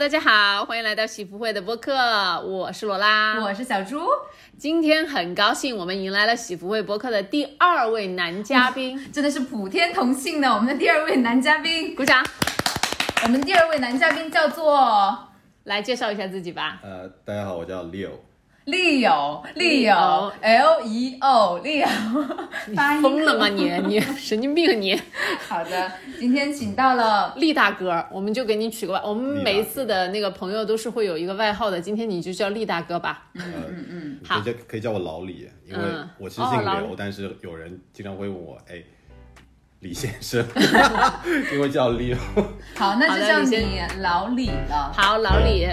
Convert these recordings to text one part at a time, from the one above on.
大家好，欢迎来到喜福会的播客，我是罗拉，我是小猪。今天很高兴，我们迎来了喜福会播客的第二位男嘉宾，真的是普天同庆的，我们的第二位男嘉宾，鼓掌。我们第二位男嘉宾叫做，来介绍一下自己吧。呃，大家好，我叫 Leo。Leo，Leo，L E O，Leo，疯了吗你？你 神经病啊你！好的，今天请到了利大哥，我们就给你取个外，我们每一次的那个朋友都是会有一个外号的，今天你就叫利大哥吧。嗯嗯嗯，好，可以叫可以叫我老李，因为我其实姓刘，但是有人经常会问我，哎，李先生，因为叫 Leo。好，那就叫你老李了。好，老李。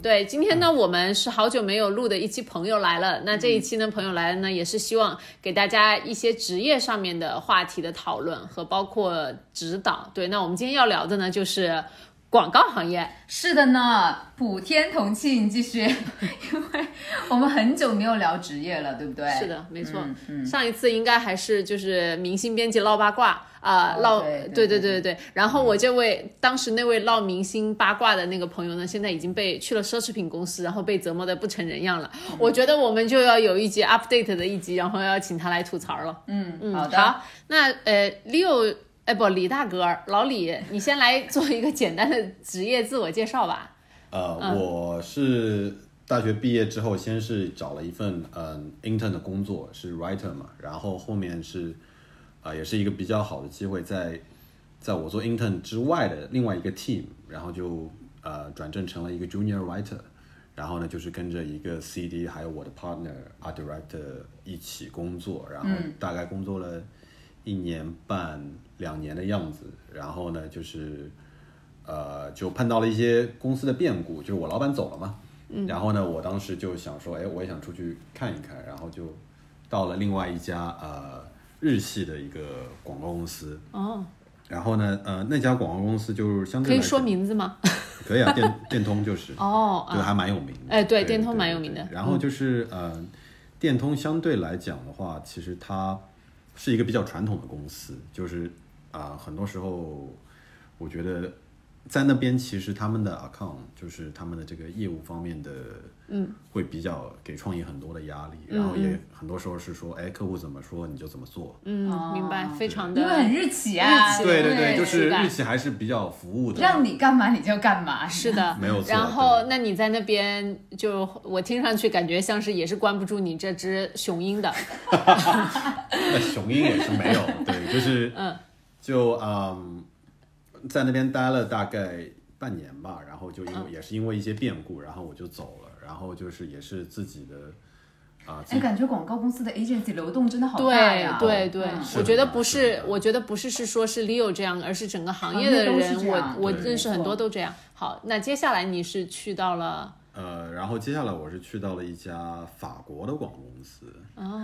对，今天呢，我们是好久没有录的一期，朋友来了。那这一期呢，朋友来了呢，也是希望给大家一些职业上面的话题的讨论和包括指导。对，那我们今天要聊的呢，就是广告行业。是的呢，普天同庆，继续，因为我们很久没有聊职业了，对不对？是的，没错。上一次应该还是就是明星编辑唠八卦。啊，唠对对对对对，然后我这位当时那位唠明星八卦的那个朋友呢，现在已经被去了奢侈品公司，然后被折磨的不成人样了。我觉得我们就要有一集 update 的一集，然后要请他来吐槽了。嗯嗯，好的。好，那呃，Leo，哎不，李大哥，老李，你先来做一个简单的职业自我介绍吧。呃，我是大学毕业之后，先是找了一份嗯 intern 的工作，是 writer 嘛，然后后面是。啊，也是一个比较好的机会，在在我做 intern 之外的另外一个 team，然后就呃转正成了一个 junior writer，然后呢就是跟着一个 CD 还有我的 partner art director 一起工作，然后大概工作了一年半两年的样子，然后呢就是呃就碰到了一些公司的变故，就是我老板走了嘛，嗯然后呢我当时就想说，哎，我也想出去看一看，然后就到了另外一家呃。日系的一个广告公司哦，然后呢，呃，那家广告公司就是相对可以说名字吗？可以啊，电电通就是 哦，对还蛮有名的。哎，对，电通蛮有名的。然后就是呃，电通相对来讲的话，其实它是一个比较传统的公司，就是啊，很多时候我觉得。在那边，其实他们的 account 就是他们的这个业务方面的，嗯，会比较给创意很多的压力，然后也很多时候是说，哎，客户怎么说你就怎么做，嗯，明白，非常的，因为很日企啊，对对对，就是日企还是比较服务的，让你干嘛你就干嘛，是的，没有错。然后，那你在那边就我听上去感觉像是也是关不住你这只雄鹰的，那雄鹰也是没有，对，就是 嗯，就嗯。在那边待了大概半年吧，然后就因为也是因为一些变故，然后我就走了。然后就是也是自己的啊，哎，感觉广告公司的 agency 流动真的好大呀！对对对，我觉得不是，我觉得不是是说是 Leo 这样，而是整个行业的人，我我认识很多都这样。好，那接下来你是去到了。呃，然后接下来我是去到了一家法国的广告公司，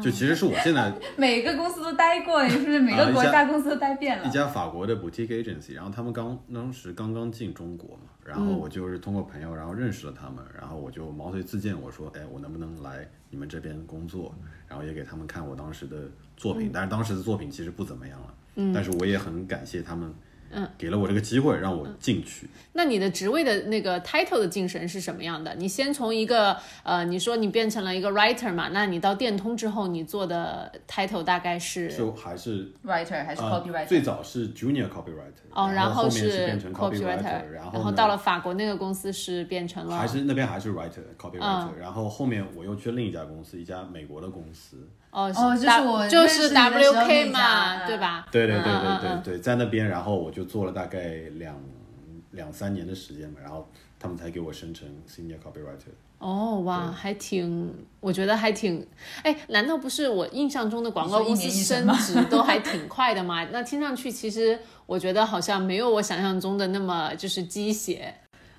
就其实是我现在 每个公司都待过，你是不是每个国家公司都待遍了？一家法国的 boutique agency，然后他们刚当时刚刚进中国嘛，然后我就是通过朋友，然后认识了他们，然后我就毛遂自荐，我说，哎，我能不能来你们这边工作？然后也给他们看我当时的作品，但是当时的作品其实不怎么样了，嗯，但是我也很感谢他们。嗯，给了我这个机会让我进去。那你的职位的那个 title 的精神是什么样的？你先从一个呃，你说你变成了一个 writer 嘛？那你到电通之后，你做的 title 大概是？就还是 writer 还是 copywriter？最早是 junior copywriter，哦，然后是变成 copywriter，然后到了法国那个公司是变成了，还是那边还是 writer copywriter，然后后面我又去另一家公司，一家美国的公司。哦哦，就是我就是 WK 嘛，对吧？对对对对对对，在那边，然后我就做了大概两两三年的时间嘛，然后他们才给我升成 Senior Copywriter。哦哇，还挺，我觉得还挺，哎，难道不是我印象中的广告公司升职都还挺快的吗？那听上去其实我觉得好像没有我想象中的那么就是鸡血。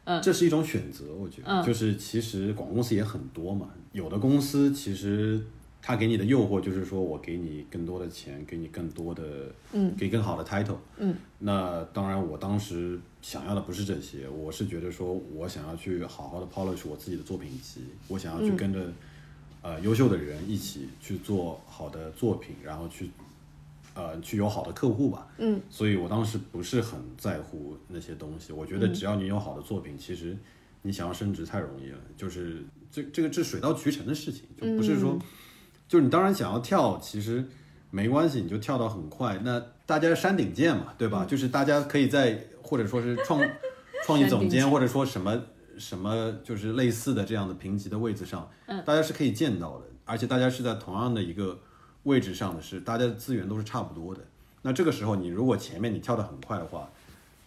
嗯，这是一种选择，我觉得，就是其实广告公司也很多嘛，有的公司其实。他给你的诱惑就是说，我给你更多的钱，给你更多的，嗯，给更好的 title，嗯，那当然，我当时想要的不是这些，我是觉得说我想要去好好的 polish 我自己的作品集，我想要去跟着，呃优秀的人一起去做好的作品，然后去呃去有好的客户吧。嗯，所以我当时不是很在乎那些东西。我觉得只要你有好的作品，其实你想要升职太容易了。就是这这个这水到渠成的事情，就不是说，就是你当然想要跳，其实没关系，你就跳到很快。那大家山顶见嘛，对吧？就是大家可以在或者说是创 创意总监或者说什么什么就是类似的这样的评级的位置上，大家是可以见到的，而且大家是在同样的一个位置上的是，大家的资源都是差不多的。那这个时候，你如果前面你跳得很快的话，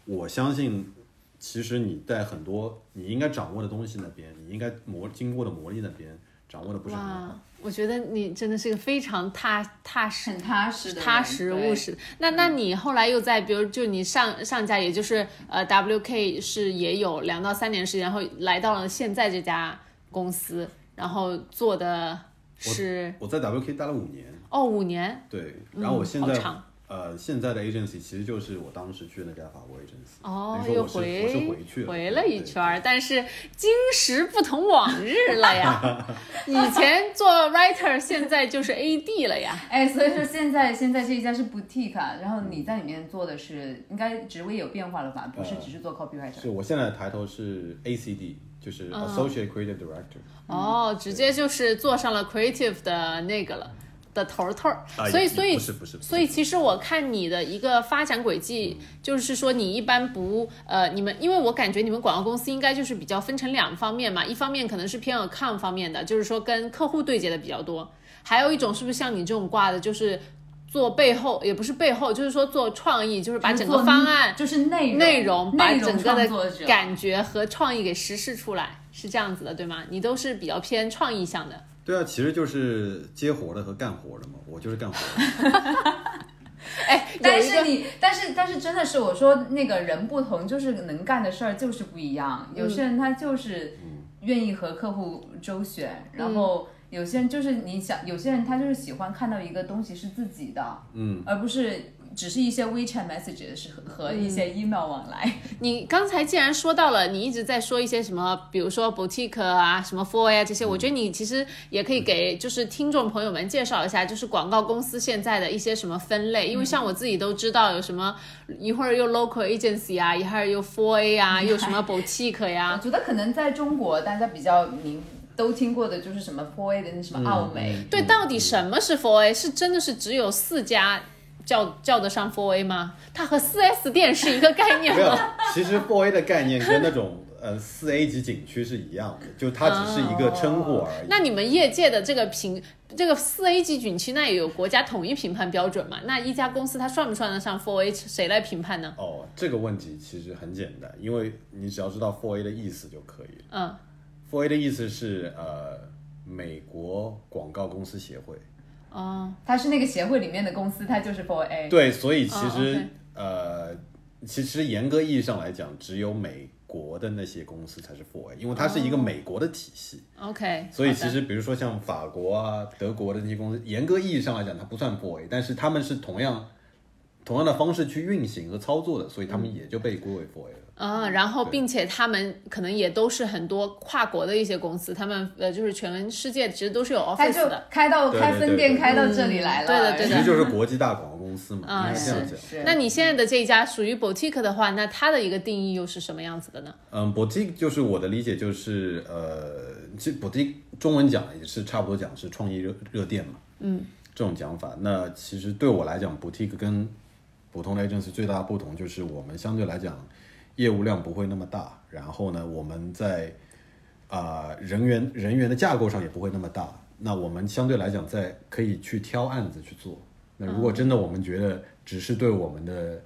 我相信，其实你在很多你应该掌握的东西那边，你应该磨经过的磨砺那边掌握的不是很好。哇，我觉得你真的是个非常踏踏实、很踏实的，踏实务实。那那你后来又在，比如就你上上家，也就是呃 WK 是也有两到三年时间，然后来到了现在这家公司，然后做的是我在 WK 待了五年，哦五年，对，然后我现在、好长呃现在的 agency 其实就是我当时去的那家法国 agency。哦又我是我是回去了回了一圈儿，但是今时不同往日了呀。以前做 writer，现在就是 AD 了呀。哎，所以说现在现在这一家是 boutique，啊然后你在里面做的是应该职位有变化了吧？不是只是做 copywriter。是我现在的抬头是 ACD，就是嗯 Associate Creative Director。哦，直接就是做上了 creative 的那个了的头头儿，啊所以所以不是不是所以其实我看你的一个发展轨迹，就是说你一般不呃，你们因为我感觉你们广告公司应该就是比较分成两方面嘛，一方面可能是偏 account 方面的，就是说跟客户对接的比较多，还有一种是不是像你这种挂的，就是做背后也不是背后，就是说做创意，就是把整个方案就是内容内容把整个的感觉和创意给实施出来，是这样子的，对吗？你都是比较偏创意向的。对啊，其实就是接活的和干活的嘛，我就是干活的。哎，有但是你，但是但是真的是我说那个人不同，就是能干的事儿就是不一样。有些人他就是愿意和客户周旋，然后有些人就是你想，有些人他就是喜欢看到一个东西是自己的，嗯，而不是只是一些 WeChat messages 和和一些 email 往来。你刚才既然说到了，你一直在说一些什么，比如说 boutique 啊、什么 four A 啊这些，我觉得你其实也可以给就是听众朋友们介绍一下，就是广告公司现在的一些什么分类，因为像我自己都知道有什么一会儿又 local agency 啊，一会儿又 four A 啊，又什么 boutique 呀。我，觉得可能在中国大家比较你都听过的就是什么4 A 的那什么奥美，对，到底什么是 four A？是真的是只有四家叫叫得上 four A 吗？它和四 S 店是一个概念没有吗？，其实4 A 的概念跟那种呃四 A 级景区是一样的，就它只是一个称呼而已。那你们业界的这个评这个四 A 级景区，那也有国家统一评判标准嘛？那一家公司它算不算得上 Four A？谁来评判呢？哦，这个问题其实很简单，因为你只要知道 4A 的意思就可以了。嗯，4A 的意思是呃美国广告公司协会。哦，它是那个协会里面的公司，它就是 For A。对，所以其哦实、呃，其实严格意义上来讲，只有美国的那些公司才是 For A，因为它是一个美国的体系。OK，所以其实比如说像法国啊、德国的那些公司，严格意义上来讲，它不算 For A，但是他们是同样同样的方式去运行和操作的，所以他们也就被归为 4A 了。嗯，然后并且他们可能也都是很多跨国的一些公司，他们呃就是全世界其实都是有 office 就的。开到开分店，开到这里来了。对的对的其实就是国际大广告公司嘛，啊是讲。是那你现在的这一家属于 boutique 的话，那它的一个定义又是什么样子的呢？嗯，boutique 就是我的理解就是呃，其实 boutique 中文讲也是差不多讲是创意热热店嘛，嗯，这种讲法。那其实对我来讲，boutique 跟普通的 agency 最大的不同就是我们相对来讲业务量不会那么大，然后呢，我们在啊、人员人员的架构上也不会那么大。那我们相对来讲在可以去挑案子去做。那如果真的我们觉得只是对我们的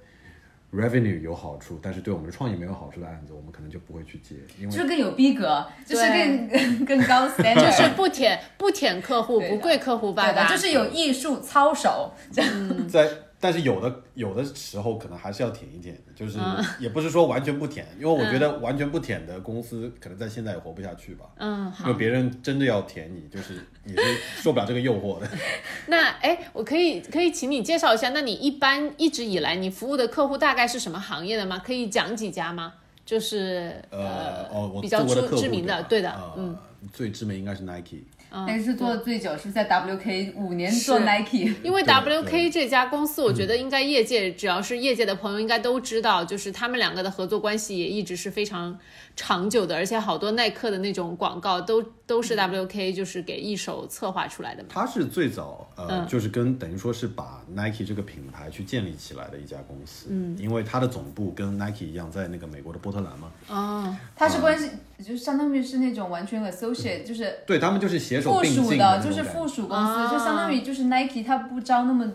revenue 有好处，但是对我们的创意没有好处的案子，我们可能就不会去接，因为就是更有逼格，就是更 更高 standard，就是不舔不舔客户，不跪客户爸对的，爸，就是有艺术操守，这 样在，但是有的有的时候可能还是要舔一舔，就是 也不是说完全不舔，因为我觉得完全不舔的公司可能在现在也活不下去吧。嗯，因为。别人真的要舔你，就是你是受不了这个诱惑的。那哎，我可以可以请你介绍一下，那你一般一直以来你服务的客户大概是什么行业的吗？可以讲几家吗？就是呃，哦，我比较出知名的，对的，呃嗯，最知名应该是 Nike，那是做的最久是在 WK 五年做 Nike，因为 WK 这家公司，我觉得应该业界只要是业界的朋友应该都知道，就是他们两个的合作关系也一直是非常长久的，而且好多耐克的那种广告都都是 WK 就是给一手策划出来的嘛。它是最早呃，嗯。就是跟等于说是把 Nike 这个品牌去建立起来的一家公司。嗯，因为它的总部跟 Nike 一样，在那个美国的波特兰嘛。哦，它是关系就相当于是那种完全 associate，就是对他们就是携手附并进属的，就是附属公司，啊就相当于就是 Nike 它不招那么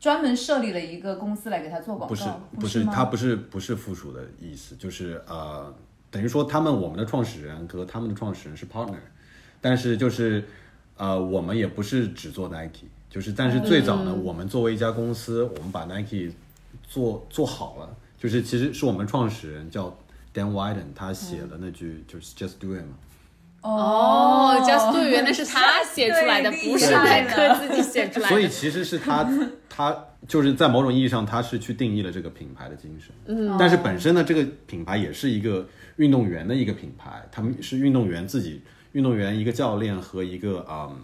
专门设立了一个公司来给他做广告，不是不不是，吗它不是不是附属的意思，就是呃，等于说他们我们的创始人和他们的创始人是 partner，但是就是呃，我们也不是只做 Nike，就是但是最早呢，嗯。我们作为一家公司，我们把 Nike 做做好了，就是其实是我们创始人叫 Dan Wyden，他写了那句就是 Just Do It 嘛。哦，Just Do，原来是他写出来的，不是厉害耐克自己写出来的。所以其实是他，他就是在某种意义上，他是去定义了这个品牌的精神。嗯，但是本身呢，这个品牌也是一个运动员的一个品牌，他们是运动员自己，运动员一个教练和一个嗯，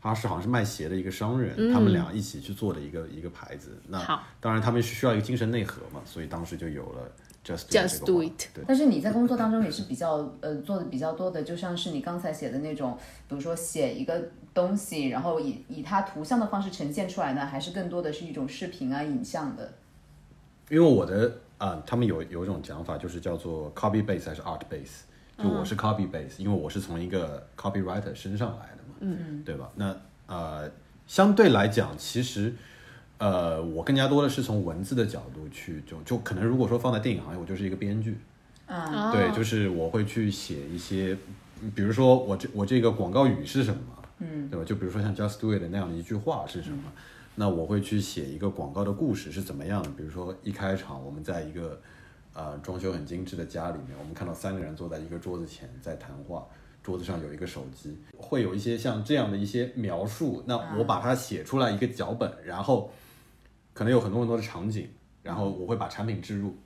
他是好像是卖鞋的一个商人，他们俩一起去做的一个一个牌子。那当然他们是需要一个精神内核嘛，所以当时就有了 Just Just Do It。但是你在工作当中也是比较呃做的比较多的，就像是你刚才写的那种，比如说写一个东西，然后以以它图像的方式呈现出来呢，还是更多的是一种视频啊影像的。因为我的啊、他们有有一种讲法，就是叫做 copy base 还是 art base。就我是 copy base，、因为我是从一个 copywriter 身上来的嘛，嗯嗯，对吧？那呃，相对来讲，其实呃，我更加多的是从文字的角度去，就就可能如果说放在电影行业，我就是一个编剧，啊，对，就是我会去写一些，嗯比如说我这我这个广告语是什么，嗯，对吧？就比如说像 Just Do It 那样的一句话是什么，那我会去写一个广告的故事是怎么样的。比如说一开场我们在一个呃装修很精致的家里面，我们看到三个人坐在一个桌子前在谈话。桌子上有一个手机，会有一些像这样的一些描述。那我把它写出来一个脚本，然后可能有很多很多的场景，然后我会把产品置入，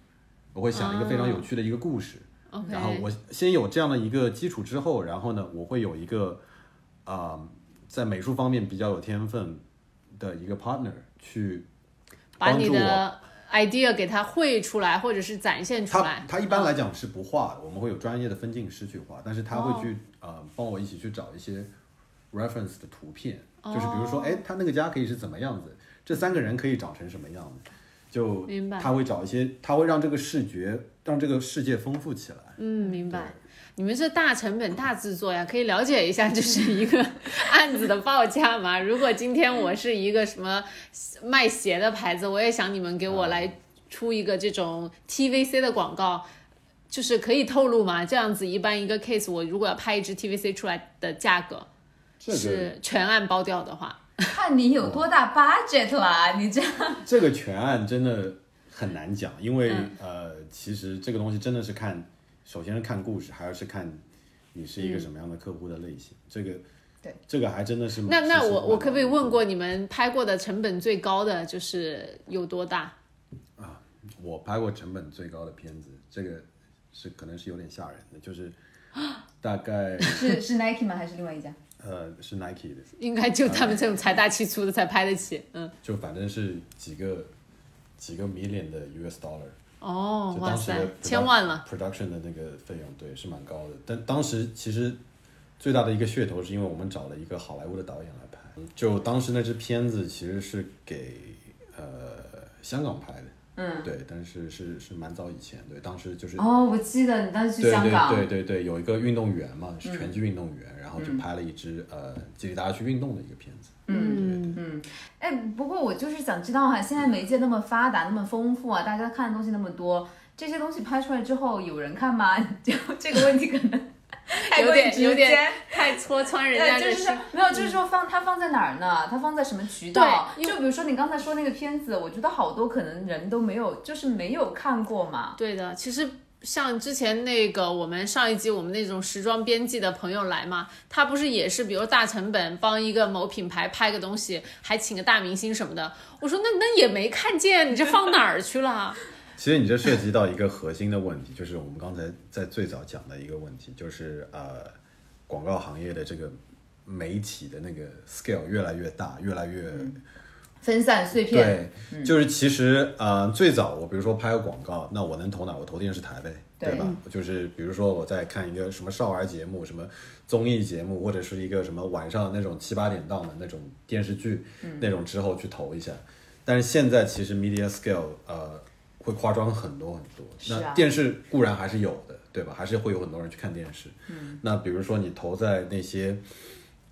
我会想一个非常有趣的一个故事。然后我先有这样的一个基础之后，然后呢，我会有一个啊、在美术方面比较有天分的一个 partner 去把帮助我。你的 idea 给它绘出来，或者是展现出来。他一般来讲是不画的，我们会有专业的分镜师去画，但是他会去、哦呃帮我一起去找一些 reference 的图片，就是比哦如说，哎，他那个家可以是怎么样子，这三个人可以长成什么样子，就明白他会找一些，他会让这个视觉让这个世界丰富起来。嗯，明白。你们是大成本大制作呀，可以了解一下，就是一个 案子的报价吗？如果今天我是一个什么卖鞋的牌子，我也想你们给我来出一个这种 TVC 的广告，就是可以透露吗？这样子一般一个 case，我如果要拍一支 TVC 出来的价格这个是全案包掉的话，看你有多大 budget 啦，你这样这个全案真的很难讲，因为、嗯呃，其实这个东西真的是看，首先是看故事，还要是看你是一个什么样的客户的类型。这个对，这个还真的是那那我我可不可以问？过你们拍过的成本最高的就是有多大？啊我拍过成本最高的片子，这个是可能是有点吓人的，就是 大概是是 Nike 吗？还是另外一家？呃是 Nike 的，应该就他们这种财大气粗的才拍得起，嗯，就反正是几个几个 million 的 US dollar。哦，哇塞千万了，production 的那个费用，对，是蛮高的。但当时其实最大的一个噱头是因为我们找了一个好莱坞的导演来拍，就当时那支片子其实是给呃香港拍的，嗯，对，但是是是蛮早以前，对，当时就是。哦，我记得你当时去香港，对对对对，有一个运动员嘛，是拳击运动员，然后就拍了一支、呃激励大家去运动的一个片子。嗯，嗯，哎，不过我就是想知道哈，现在媒介那么发达，那么丰富啊，大家看的东西那么多，这些东西拍出来之后有人看吗？就这个问题可能点有点太戳穿人，家的心就是说。没有，就是说放它放在哪儿呢？它放在什么渠道？就比如说你刚才说那个片子，我觉得好多可能人都没有，就是没有看过嘛。对的，其实像之前那个我们上一集我们那种时装编辑的朋友来嘛，他不是也是比如大成本帮一个某品牌拍个东西，还请个大明星什么的。我说那那也没看见，你这放哪儿去了？其实你这涉及到一个核心的问题，就是我们刚才在最早讲的一个问题，就是呃，广告行业的这个媒体的那个 scale 越来越大，越来越分散碎片。对，就是其实呃，最早我比如说拍个广告，那我能投哪？我投电视台呗，对吧？就是比如说我在看一个什么少儿节目、什么综艺节目，或者是一个什么晚上那种七八点档的那种电视剧，那种之后去投一下。但是现在其实 media scale 呃会夸张很多很多。那电视固然还是有的。对吧？还是会有很多人去看电视。嗯，那比如说你投在那些，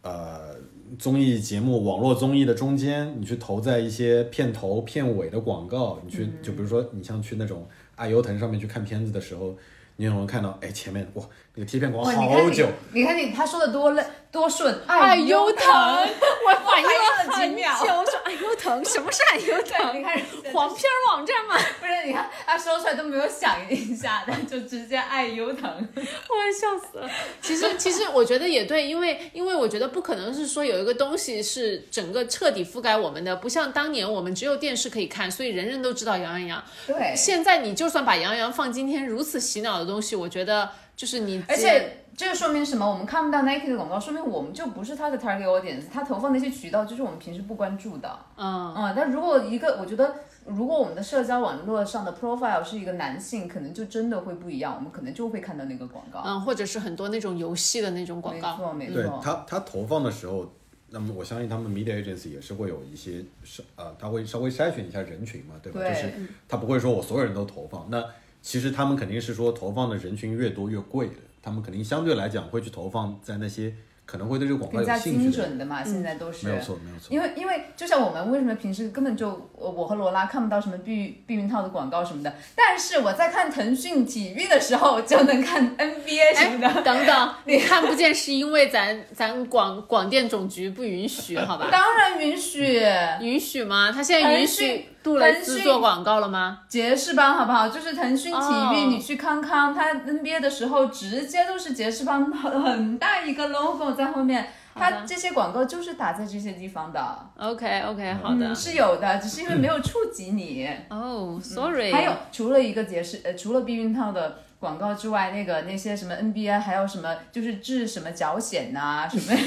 呃，综艺节目、网络综艺的中间，你去投在一些片头、片尾的广告，你去，就比如说你像去那种爱优腾上面去看片子的时候。你有没有看到？哎，前面哇，那个贴片广告好久。你看你他说的多累多顺，爱优腾，我反应了几秒。我说爱优腾，什么是爱优腾？你看黄片网站吗？不是，你看他说出来都没有想一下的，就直接爱优腾，我要笑死了。其实其实我觉得也对，因为因为我觉得不可能是说有一个东西是整个彻底覆盖我们的，不像当年我们只有电视可以看，所以人人都知道杨洋洋。对。现在你就算把杨洋放今天如此洗脑的。东西我觉得就是你，而且这说明什么？我们看不到 Nike 的广告，说明我们就不是他的 target audience，他投放那些渠道就是我们平时不关注的。嗯嗯，但如果一个，我觉得如果我们的社交网络上的 profile 是一个男性，可能就真的会不一样，我们可能就会看到那个广告。嗯，或者是很多那种游戏的那种广告。没错没错。对他他投放的时候，那么我相信他们 media agency 也是会有一些是呃，他会稍微筛选一下人群嘛，对吧？就是他不会说我所有人都投放那。其实他们肯定是说投放的人群越多越贵的，他们肯定相对来讲会去投放在那些可能会对这个广告有。更加精准的嘛，现在都是没有错没有错。因为因为就像我们为什么平时根本就我和罗拉看不到什么避避孕套的广告什么的，但是我在看腾讯体育的时候就能看 NBA 什么的。等等，你看不见是因为咱咱广广电总局不允许，好吧？当然允许，允许吗？他现在允许。杜蕾斯做广告了吗？杰士邦好不好？就是腾讯体育，你去康康，他 NBA 的时候直接都是杰士邦很 很大一个 logo 在后面，他这些广告就是打在这些地方的。OK OK，好的，是有的，只是因为没有触及你。哦，Sorry。还有除了一个杰士，呃，除了避孕套的。广告之外，那个那些什么 NBA，还有什么就是治什么脚癣呐，什么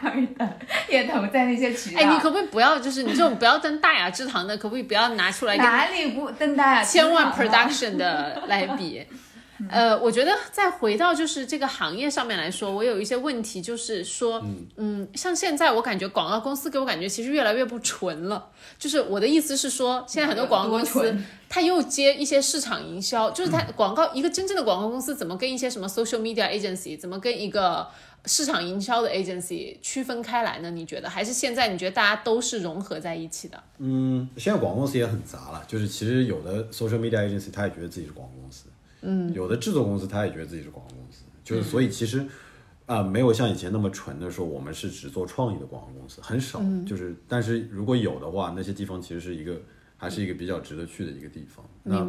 关于的也投在那些渠道。哎，你可不可以不要，就是你这种不要登大雅之堂的，可不可以不要拿出来？哪里不登大雅？千万 production 的来比。呃，我觉得再回到就是这个行业上面来说，我有一些问题，就是说，嗯，像现在我感觉广告公司给我感觉其实越来越不纯了。就是我的意思是说，现在很多广告公司，他又接一些市场营销，就是他广告一个真正的广告公司怎么跟一些什么 social media agency，怎么跟一个市场营销的 agency 区分开来呢？你觉得还是现在你觉得大家都是融合在一起的？嗯，现在广告公司也很杂了，就是其实有的 social media agency 他也觉得自己是广告公司。嗯，有的制作公司他也觉得自己是广告公司，就是所以其实啊没有像以前那么纯的说我们是只做创意的广告公司，很少。就是但是如果有的话，那些地方其实是一个还是一个比较值得去的一个地方。那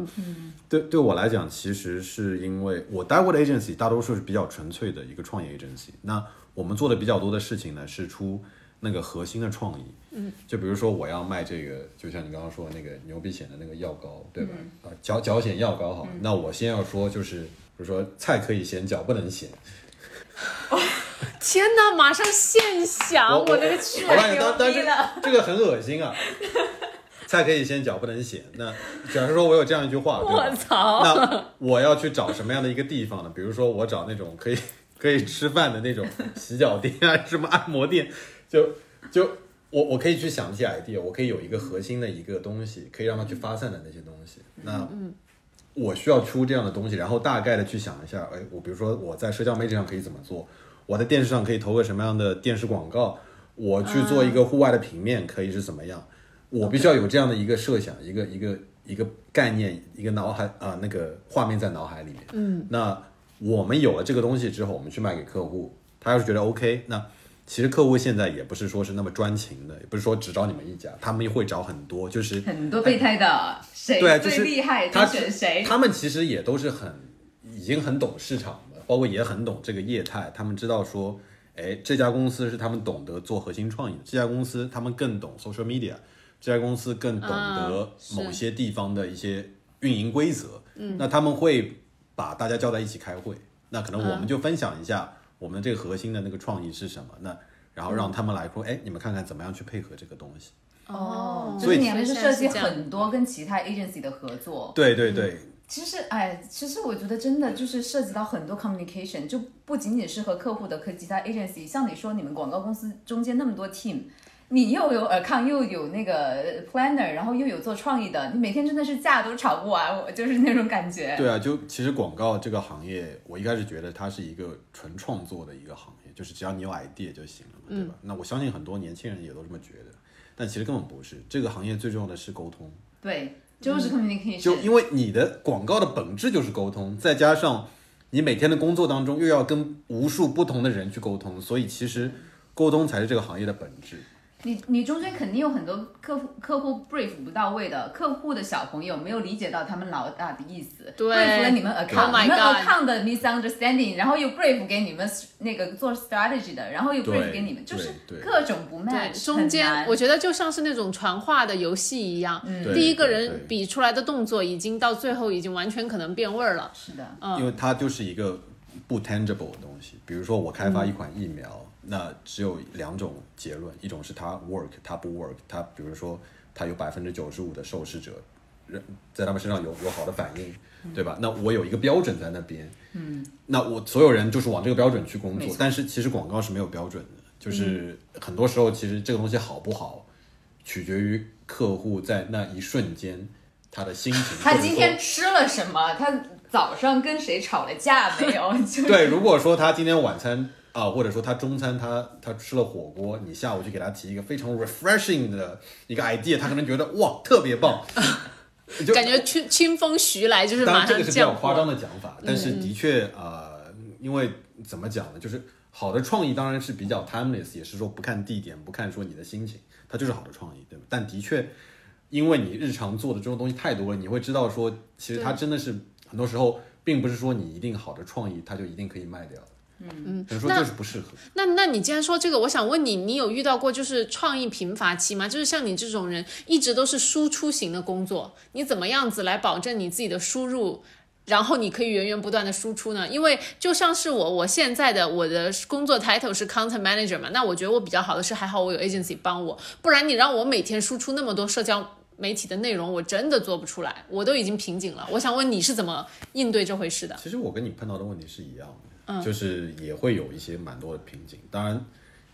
对对我来讲，其实是因为我待过的 agency 大多数是比较纯粹的一个创业 agency。那我们做的比较多的事情呢，是出那个核心的创意。嗯，就比如说我要卖这个，就像你刚刚说的那个牛皮癣的那个药膏，对吧？啊，脚脚癣药膏好，那我先要说，就是比如说菜可以咸，脚不能咸。天哪，马上现想，我那个去牛逼了，这个很恶心啊！菜可以咸，脚不能咸。那假如说我有这样一句话，我操，那我要去找什么样的一个地方呢？比如说我找那种可以 可以吃饭的那种洗脚店啊，什么按摩店，就就。我我可以去想一些 idea，我可以有一个核心的一个东西，可以让它去发散的那些东西。那我需要出这样的东西，然后大概的去想一下，哎，我比如说我在社交媒体上可以怎么做，我在电视上可以投个什么样的电视广告，我去做一个户外的平面可以是怎么样？我必须要有这样的一个设想，一个一个一个概念，一个脑海啊那个画面在脑海里面。嗯，那我们有了这个东西之后，我们去卖给客户，他要是觉得 OK，那。其实客户现在也不是说是那么专情的，也不是说只找你们一家，他们会找很多，就是很多备胎的，谁最厉害他选谁。他们其实也都是很已经很懂市场的，包括也很懂这个业态，他们知道说，哎，这家公司是他们懂得做核心创意的，这家公司他们更懂 social media，这家公司更懂得某些地方的一些运营规则，嗯，那他们会把大家叫在一起开会，那可能我们就分享一下。我们这个核心的那个创意是什么？那然后让他们来说，哎，你们看看怎么样去配合这个东西。哦，所以你们是设计现在是这样很多跟其他 agency 的合作。对对对，其实，哎，其实我觉得真的就是涉及到很多 communication，就不仅仅是和客户的，和其他 agency。像你说，你们广告公司中间那么多 team，你又有 account，又有那个 planner，然后又有做创意的，你每天真的是架都吵不完，我就是那种感觉。对啊，就其实广告这个行业，我一开始觉得它是一个纯创作的一个行业，就是只要你有 idea 就行了嘛，对吧？那我相信很多年轻人也都这么觉得，但其实根本不是。这个行业最重要的是沟通，对，就是 communication。就因为你的广告的本质就是沟通，再加上你每天的工作当中又要跟无数不同的人去沟通，所以其实沟通才是这个行业的本质。你你中间肯定有很多客户客户 brief 不到位的，客户的小朋友没有理解到他们老大的意思对，brief 了你们 account，、oh、你们 account 的 misunderstanding，然后又 brief 给你们那个做 strategy 的，然后又 brief 给你们，就是对对各种不对，match，中间我觉得就像是那种传话的游戏一样，对第一个对对人比出来的动作，已经到最后已经完全可能变味儿了。是的，嗯因为它就是一个不 tangible 的东西。比如说我开发一款疫苗，那只有两种结论，一种是他 work，他不 work，他比如说他有百分之九十五的受试者人在他们身上有有好的反应，对吧？那我有一个标准在那边，嗯，那我所有人就是往这个标准去工。作但是其实广告是没有标准的，就是很多时候其实这个东西好不好，取决于客户在那一瞬间他的心情。他今天吃了什么？他早上跟谁吵了架没有？就是对，如果说他今天晚餐啊、或者说他中餐他他吃了火锅，你下午去给他提一个非常 refreshing 的一个 idea，他可能觉得哇特别棒，就感觉清清风徐来，就是马上当然这个是比较夸张。的讲法，但是的确呃，因为怎么讲呢，就是好的创意当然是比较 timeless，也是说不看地点，不看说你的心情，它就是好的创意，对吧？但的确，因为你日常做的这种东西太多了，你会知道说，其实它真的是很多时候并不是说你一定好的创意，它就一定可以卖掉。嗯，只能说那就是不适合。那那你既然说这个，我想问你，你有遇到过就是创意贫乏期吗？就是像你这种人，一直都是输出型的工作，你怎么样子来保证你自己的输入？然后你可以源源不断的输出呢？因为就像是我，我现在的我的工作 title 是 content manager 嘛，那我觉得我比较好的是还好我有 agency 帮我，不然你让我每天输出那么多社交媒体的内容，我真的做不出来，我都已经瓶颈了。我想问你是怎么应对这回事的？其实我跟你碰到的问题是一样的，就是也会有一些蛮多的瓶颈。当然，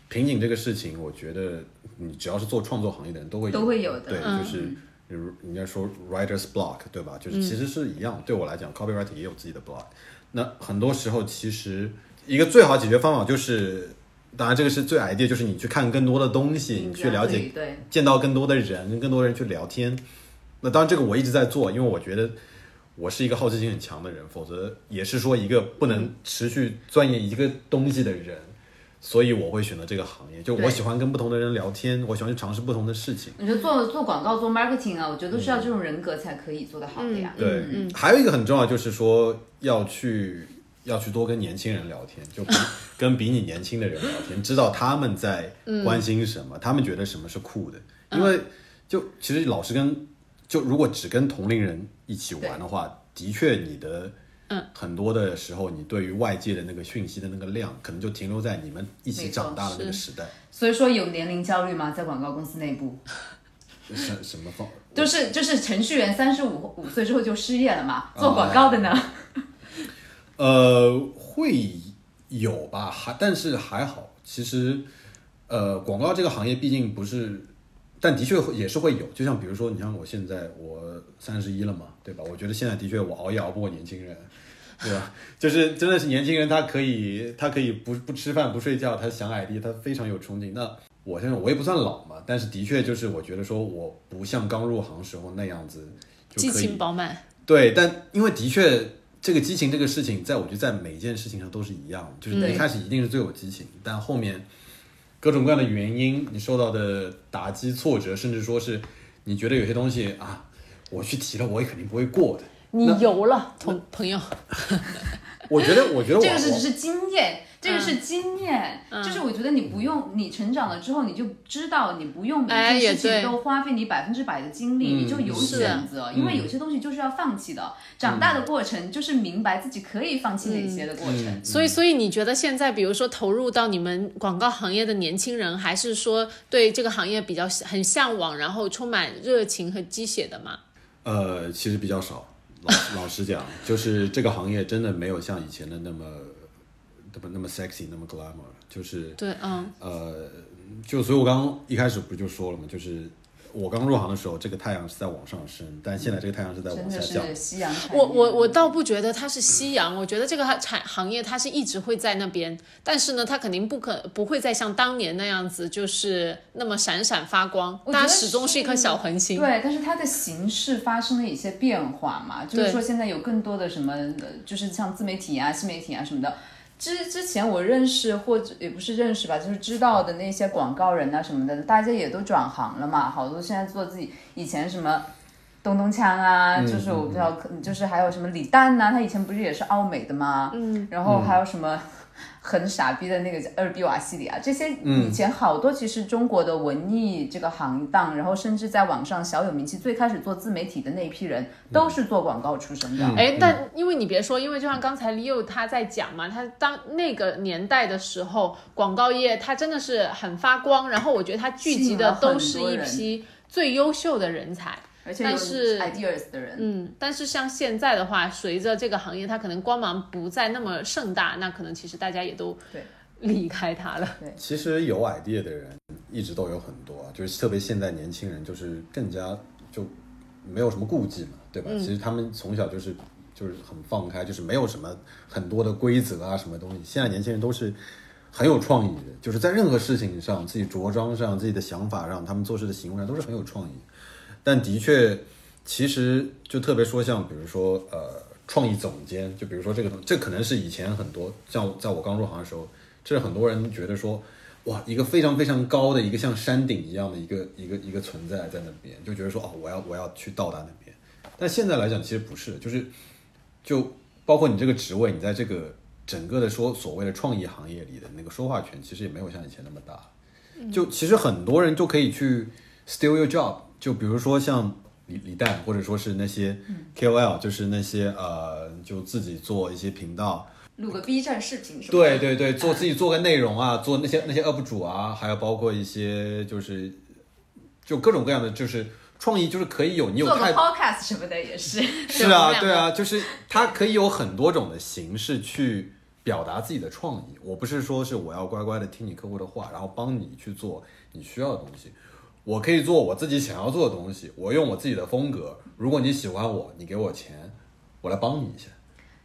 瓶颈这个事情，我觉得你只要是做创作行业的人都会有都会有的对，就是如人家说 writer's block，对吧？就是其实是一样。对我来讲，copywriter 也有自己的 block。那很多时候，其实一个最好解决方法就是，当然这个是最 idea，就是你去看更多的东西，你去了解对，见到更多的人，跟更多人去聊天。那当然，这个我一直在做，因为我觉得我是一个好奇心很强的人，否则也是说一个不能持续钻研一个东西的人，所以我会选择这个行业。就我喜欢跟不同的人聊天，我喜欢去尝试不同的事情。你说做做广告做 marketing 啊，我觉得都是要这种人格才可以做得好的呀。对，还有一个很重要就是说要去要去多跟年轻人聊天，就比 跟比你年轻的人聊天，知道他们在关心什么，他们觉得什么是酷的。因为就其实老是跟就如果只跟同龄人一起玩的话，的确你的嗯。很多的时候，你对于外界的那个讯息的那个量，可能就停留在你们一起长大的那个时代。所以说有年龄焦虑吗？在广告公司内部，什什么方？就是就是程序员三十五五岁之后就失业了嘛，做广告的呢？呃，会有吧，还但是还好，其实，呃，广告这个行业毕竟不是，但的确会也是会有，就像比如说，你像我现在我三十一了嘛，对吧？我觉得现在的确我熬夜熬不过年轻人，对吧？就是真的是年轻人，他可以他可以不不吃饭不睡觉，他想 ID，他非常有冲劲。那我现在我也不算老嘛，但是的确就是我觉得说我不像刚入行时候那样子就激可以情饱满，对，但因为的确，这个激情这个事情，在我觉得在每一件事情上都是一样的，就是一开始一定是最有激情，但后面各种各样的原因，你受到的打击、挫折，甚至说是你觉得有些东西啊，我去提了，我也肯定不会过的。你油了，同朋友。我觉得，我觉得我 这个是只是经验，这个是经验，就是我觉得你不用，你成长了之后，你就知道你不用每件事情都花费你百分之百的精力，你就有选择，因为有些东西就是要放弃的。长大的过程就是明白自己可以放弃哪些的过程。所以，所以你觉得现在，比如说投入到你们广告行业的年轻人，还是说对这个行业比较很向往，然后充满热情和鸡血的吗？呃，其实比较少。老老实讲，就是这个行业真的没有像以前的那么。那么那么 sexy，那么 glamour，就是对，嗯，呃，就所以，我刚刚一开始不就说了嘛，就是我刚入行的时候，这个太阳是在往上升，但现在这个太阳是在往下降。夕阳。我我我倒不觉得它是夕阳，我觉得这个产行业它是一直会在那边，但是呢，它肯定不可不会再像当年那样子，就是那么闪闪发光。它始终是一颗小恒星。对，但是它的形式发生了一些变化嘛，就是说现在有更多的什么，就是像自媒体啊、新媒体啊什么的。之之前我认识或者也不是认识吧，就是知道的那些广告人啊什么的，大家也都转行了嘛，好多现在做自己以前什么东东锵啊，就是我不知道，就是还有什么李诞呐，他以前不是也是奥美的吗？嗯，然后还有什么。很傻逼的那个叫二比瓦西里啊，这些以前好多其实中国的文艺这个行当，然后甚至在网上小有名气，最开始做自媒体的那一批人都是做广告出身的。哎，但因为你别说，因为就像刚才 Leo 他在讲嘛，他当那个年代的时候，广告业它真的是很发光，然后我觉得它聚集的都是一批最优秀的人才。但是 ideas 的人，嗯，但是像现在的话，随着这个行业它可能光芒不再那么盛大，那可能其实大家也都对离开它了。对，其实有 idea 的人一直都有很多，就是特别现在年轻人就是更加就没有什么顾忌嘛，对吧？其实他们从小就是就是很放开，就是没有什么很多的规则啊什么东西。现在年轻人都是很有创意的，就是在任何事情上，自己着装上、自己的想法上，他们做事的行为上都是很有创意。但的确，其实就特别说像，比如说，呃，创意总监，就比如说这个，这可能是以前很多像在我刚入行的时候，这是很多人觉得说，哇，一个非常非常高的一个像山顶一样的一个一个一个存在在那边，就觉得说，哦，我要我要去到达那边。但现在来讲，其实不是，就是就包括你这个职位，你在这个整个的说所谓的创意行业里的那个说话权，其实也没有像以前那么大。就其实很多人就可以去 steal your job。就比如说像李李诞，或者说是那些 KOL，就是那些呃，就自己做一些频道，录个 B 站视频，对对对，做自己做个内容啊，做那些那些 UP 主啊，还有包括一些就是就各种各样的就是创意，就是可以有你有做个 Podcast 什么的也是，是啊，对啊，就是它可以有很多种的形式去表达自己的创意。我不是说是我要乖乖的听你客户的话，然后帮你去做你需要的东西。我可以做我自己想要做的东西，我用我自己的风格。如果你喜欢我，你给我钱，我来帮你一下。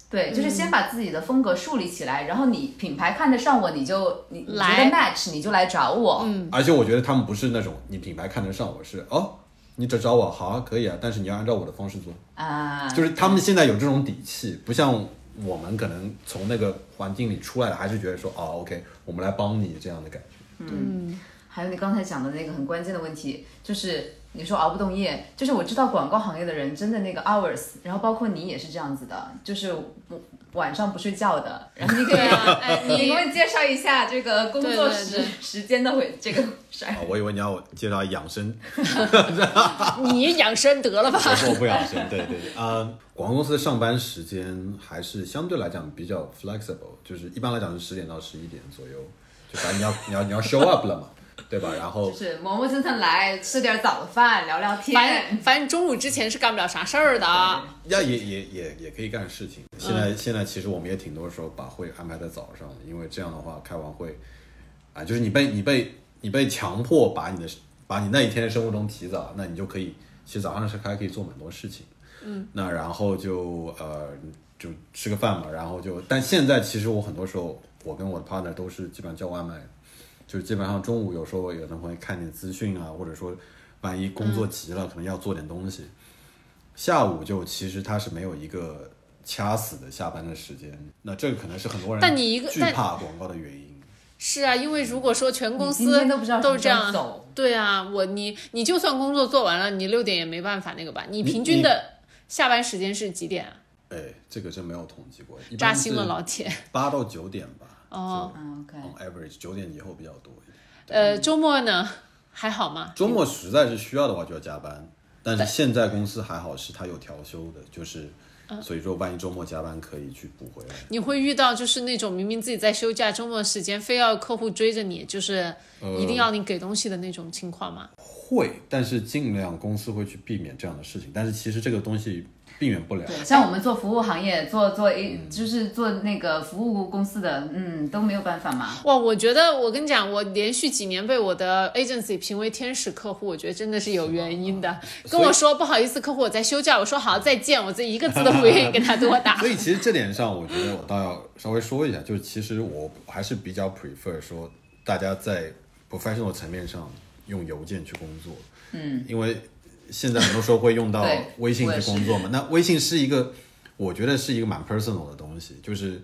对，就是先把自己的风格树立起来，然后你品牌看得上我，你就你觉得 match，你就来找我。嗯。而且我觉得他们不是那种你品牌看得上我是哦，你只找我好啊，可以啊，但是你要按照我的方式做啊。就是他们现在有这种底气，不像我们可能从那个环境里出来的，还是觉得说哦，OK，我们来帮你这样的感觉。嗯。还有你刚才讲的那个很关键的问题，就是你说熬不动夜，就是我知道广告行业的人真的那个 hours，然后包括你也是这样子的，就是晚上不睡觉的。然后你可以，你给我介绍一下这个工作时时间的会这个事 儿。我以为你要介绍养生 你养生得了吧？我不养生，对对对。啊，广告公司的上班时间还是相对来讲比较 flexible，就是一般来讲是十点到十一点左右，就反正你要你要你要 show up 了嘛。对吧？然后就是磨磨蹭蹭来吃点早饭，聊聊天。反正反正中午之前是干不了啥事儿的。要也也也也可以干事情。现在现在其实我们也挺多时候把会安排在早上，因为这样的话开完会，啊，就是你被你被你被强迫把你的把你那一天的生物钟提早，那你就可以其实早上是还可以做蛮多事情。嗯。那然后就呃就吃个饭嘛，然后就但现在其实我很多时候我跟我的 partner 都是基本上叫外卖。就基本上中午有时候有人会看点资讯啊，或者说万一工作急了，可能要做点东西。下午就其实他是没有一个掐死的下班的时间，那这个可能是很多人但你一个惧怕广告的原因。是啊，因为如果说全公司都是这样，对啊，我你你就算工作做完了，你六点也没办法那个吧？你平均的下班时间是几点啊？哎，这个真没有统计过，扎心了老铁。八到九点吧。哦，嗯，OK，on average 九点以后比较多一点。呃，周末呢还好吗？周末实在是需要的话就要加班，但是现在公司还好是它有调休的，就是所以说万一周末加班可以去补回来。你会遇到就是那种明明自己在休假，周末时间非要客户追着你，就是一定要你给东西的那种情况吗？会，但是尽量公司会去避免这样的事情。但是其实这个东西避免不了。像我们做服务行业，做做一就是做那个服务公司的，嗯，都没有办法嘛。哇，我觉得我跟你讲，我连续几年被我的 agency 评为天使客户，我觉得真的是有原因的。跟我说不好意思，客户我在休假，我说好再见，我这一个字都不愿意跟他多打。所以其实这点上，我觉得我倒要稍微说一下，就是其实我还是比较 prefer 说大家在 professional 层面上用邮件去工作，嗯，因为现在很多时候会用到微信去工作嘛。那微信是一个，我觉得是一个蛮 personal 的东西，就是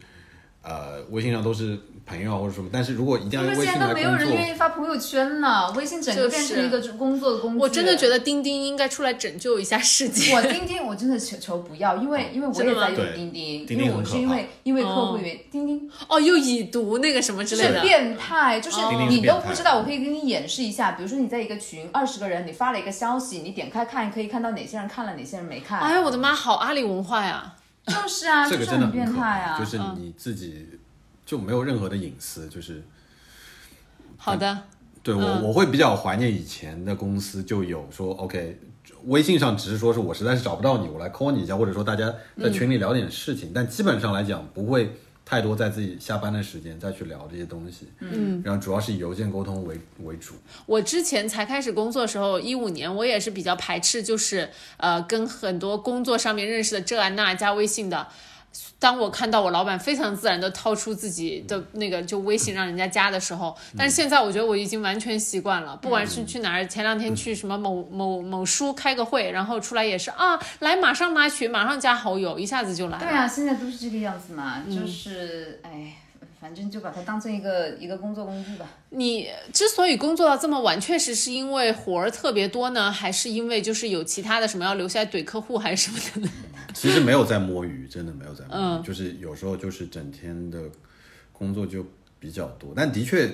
呃，微信上都是朋友啊或者什么，但是如果一定要就是用微信现在都没有来工作，人愿意发朋友圈了，微信整个变成一个工作的工具。我真的觉得钉钉应该出来拯救一下世界。我钉钉，我真的求求不要，因为因为我也在用钉钉，因为我是因为因为客户原钉钉哦，又已读那个什么之类是的。变态，就是你都不知道。我可以给你演示一下，比如说你在一个群二十个人，你发了一个消息，你点开看，可以看到哪些人看了，哪些人没看。哎呀，我的妈，好阿里文化呀！就是啊，这个真的很变态啊。就是你自己就没有任何的隐私，就是。好的，对我，我会比较怀念以前的公司就有说，OK，微信上只是说是我实在是找不到你，我来 call 你一下，或者说大家在群里聊点事情，但基本上来讲不会太多在自己下班的时间再去聊这些东西，嗯，然后主要是以邮件沟通为为主，我之前才开始工作的时候，一五年我也是比较排斥，就是呃跟很多工作上面认识的这啊那加微信的。当我看到我老板非常自然的掏出自己的那个就微信让人家加的时候，但是现在我觉得我已经完全习惯了，不管是去哪儿，前两天去什么某某某书开个会，然后出来也是啊，来马上拉群，马上加好友，一下子就来了。对啊，现在都是这个样子嘛，嗯就是哎。反正就把它当成一个一个工作工具吧。你之所以工作到这么晚，确实是因为活儿特别多呢，还是因为就是有其他的什么要留下来怼客户还是什么的呢？其实没有在摸鱼，真的没有在摸鱼，嗯就是有时候就是整天的工作就比较多，但的确，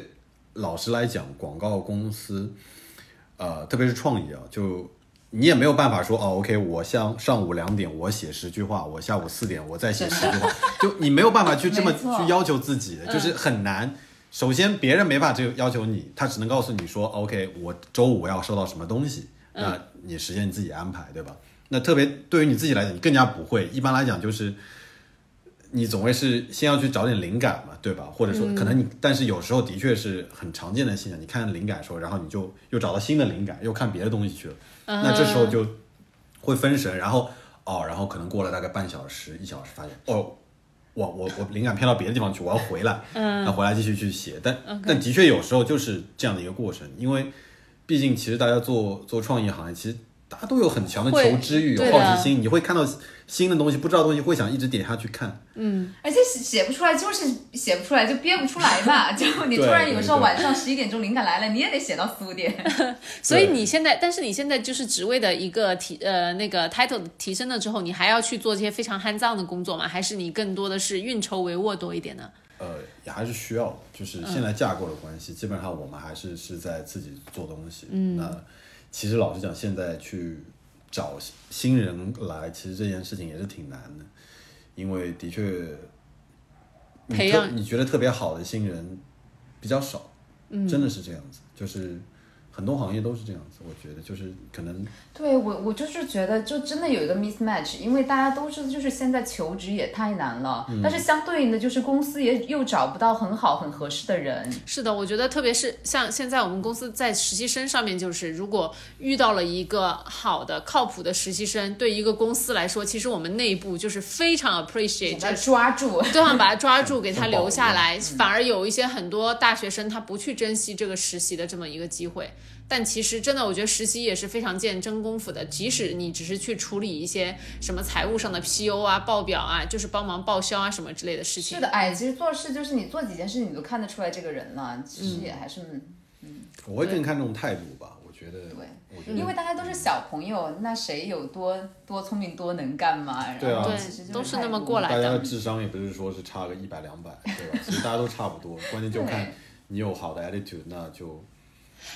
老实来讲，广告公司，呃，特别是创意啊，就你也没有办法说哦，OK，我像上午两点我写十句话，我下午四点我再写十句话，就你没有办法去这么去要求自己的，就是很难。首先，别人没法这个要求你，他只能告诉你说，OK，我周五要收到什么东西，那你时间你自己安排，对吧？那特别对于你自己来讲，你更加不会。一般来讲，就是你总会是先要去找点灵感嘛，对吧？或者说，可能你，但是有时候的确是很常见的现象。你看灵感的时候，然后你就又找到新的灵感，又看别的东西去了，那这时候就会分神，然后哦，然后可能过了大概半小时、一小时，发现哦。我我我灵感偏到别的地方去，我要回来，嗯，那回来继续去写，但但的确有时候就是这样的一个过程，因为毕竟其实大家做做创意行业，其实大家都有很强的求知欲，有好奇心，你会看到新的东西，不知道东西会想一直点下去看，嗯而且写写不出来就是写不出来，就憋不出来嘛。就你突然有时候晚上十一点钟灵感来了，你也得写到四五点。所以你现在，但是你现在就是职位的一个提呃那个 title 提升了之后，你还要去做这些非常 hands on 的工作吗？还是你更多的是运筹帷幄多一点呢？呃，也还是需要，就是现在架构的关系，基本上我们还是是在自己做东西。嗯，那其实老实讲，现在去找新人来，其实这件事情也是挺难的，因为的确，你你觉得特别好的新人比较少，嗯，真的是这样子，就是很多行业都是这样子，我觉得就是可能对我，我就是觉得，就真的有一个 mismatch，因为大家都是就是现在求职也太难了，但是相对应的就是公司也又找不到很好很合适的人。是的，我觉得特别是像现在我们公司在实习生上面，就是如果遇到了一个好的、靠谱的实习生，对一个公司来说，其实我们内部就是非常 appreciate，他抓住，都想把他抓住，给他留下来。反而有一些很多大学生他不去珍惜这个实习的这么一个机会。但其实真的，我觉得实习也是非常见真功夫的。即使你只是去处理一些什么财务上的 PO 啊、报表啊，就是帮忙报销啊什么之类的事情。是的，哎，其实做事就是你做几件事，你都看得出来这个人了，其实也还是。嗯我会更看重态度吧，我觉觉得对，因为大家都是小朋友，那谁有多多聪明多能干嘛？对啊然后对其实都是那么过来的大家的智商也不是说是差个一百两百，对吧？其实大家都差不多，关键就看你有好的 attitude，那就